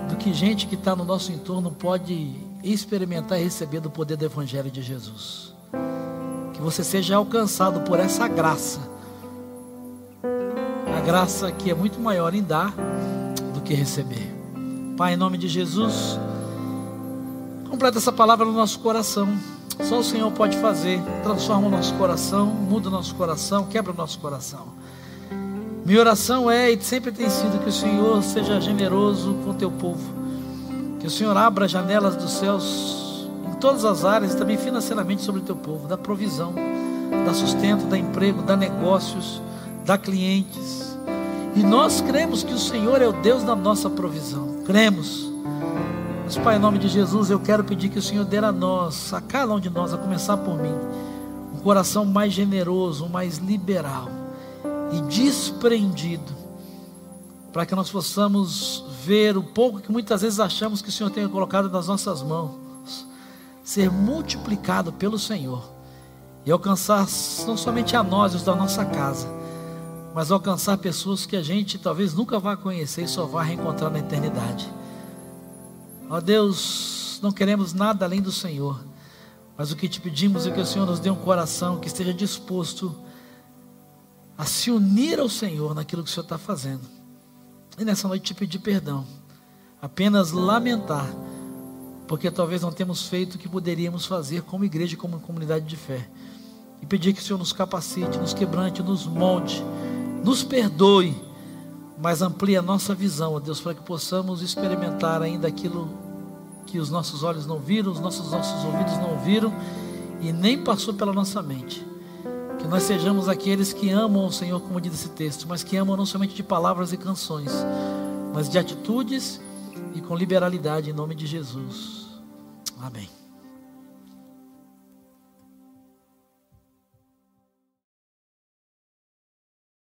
do que gente que está no nosso entorno pode experimentar e receber do poder do Evangelho de Jesus. Que você seja alcançado por essa graça. A graça que é muito maior em dar do que receber. Pai, em nome de Jesus, completa essa palavra no nosso coração. Só o Senhor pode fazer. Transforma o nosso coração, muda o nosso coração, quebra o nosso coração. Minha oração é e sempre tem sido que o Senhor seja generoso com o teu povo. Que o Senhor abra as janelas dos céus em todas as áreas também financeiramente sobre o teu povo, da provisão, da sustento, da emprego, da negócios, da clientes. E nós cremos que o Senhor é o Deus da nossa provisão. Cremos. Pai, em nome de Jesus, eu quero pedir que o Senhor dê a nós, a cada um de nós, a começar por mim, um coração mais generoso, mais liberal e desprendido, para que nós possamos ver o pouco que muitas vezes achamos que o Senhor tenha colocado nas nossas mãos, ser multiplicado pelo Senhor e alcançar não somente a nós, os da nossa casa, mas alcançar pessoas que a gente talvez nunca vá conhecer e só vá reencontrar na eternidade. Ó Deus, não queremos nada além do Senhor, mas o que te pedimos é que o Senhor nos dê um coração que esteja disposto a se unir ao Senhor naquilo que o Senhor está fazendo. E nessa noite te pedir perdão, apenas lamentar, porque talvez não temos feito o que poderíamos fazer como igreja como comunidade de fé. E pedir que o Senhor nos capacite, nos quebrante, nos molde, nos perdoe mas amplie a nossa visão, ó Deus, para que possamos experimentar ainda aquilo que os nossos olhos não viram, os nossos, nossos ouvidos não ouviram e nem passou pela nossa mente. Que nós sejamos aqueles que amam o Senhor, como diz esse texto, mas que amam não somente de palavras e canções, mas de atitudes e com liberalidade, em nome de Jesus. Amém.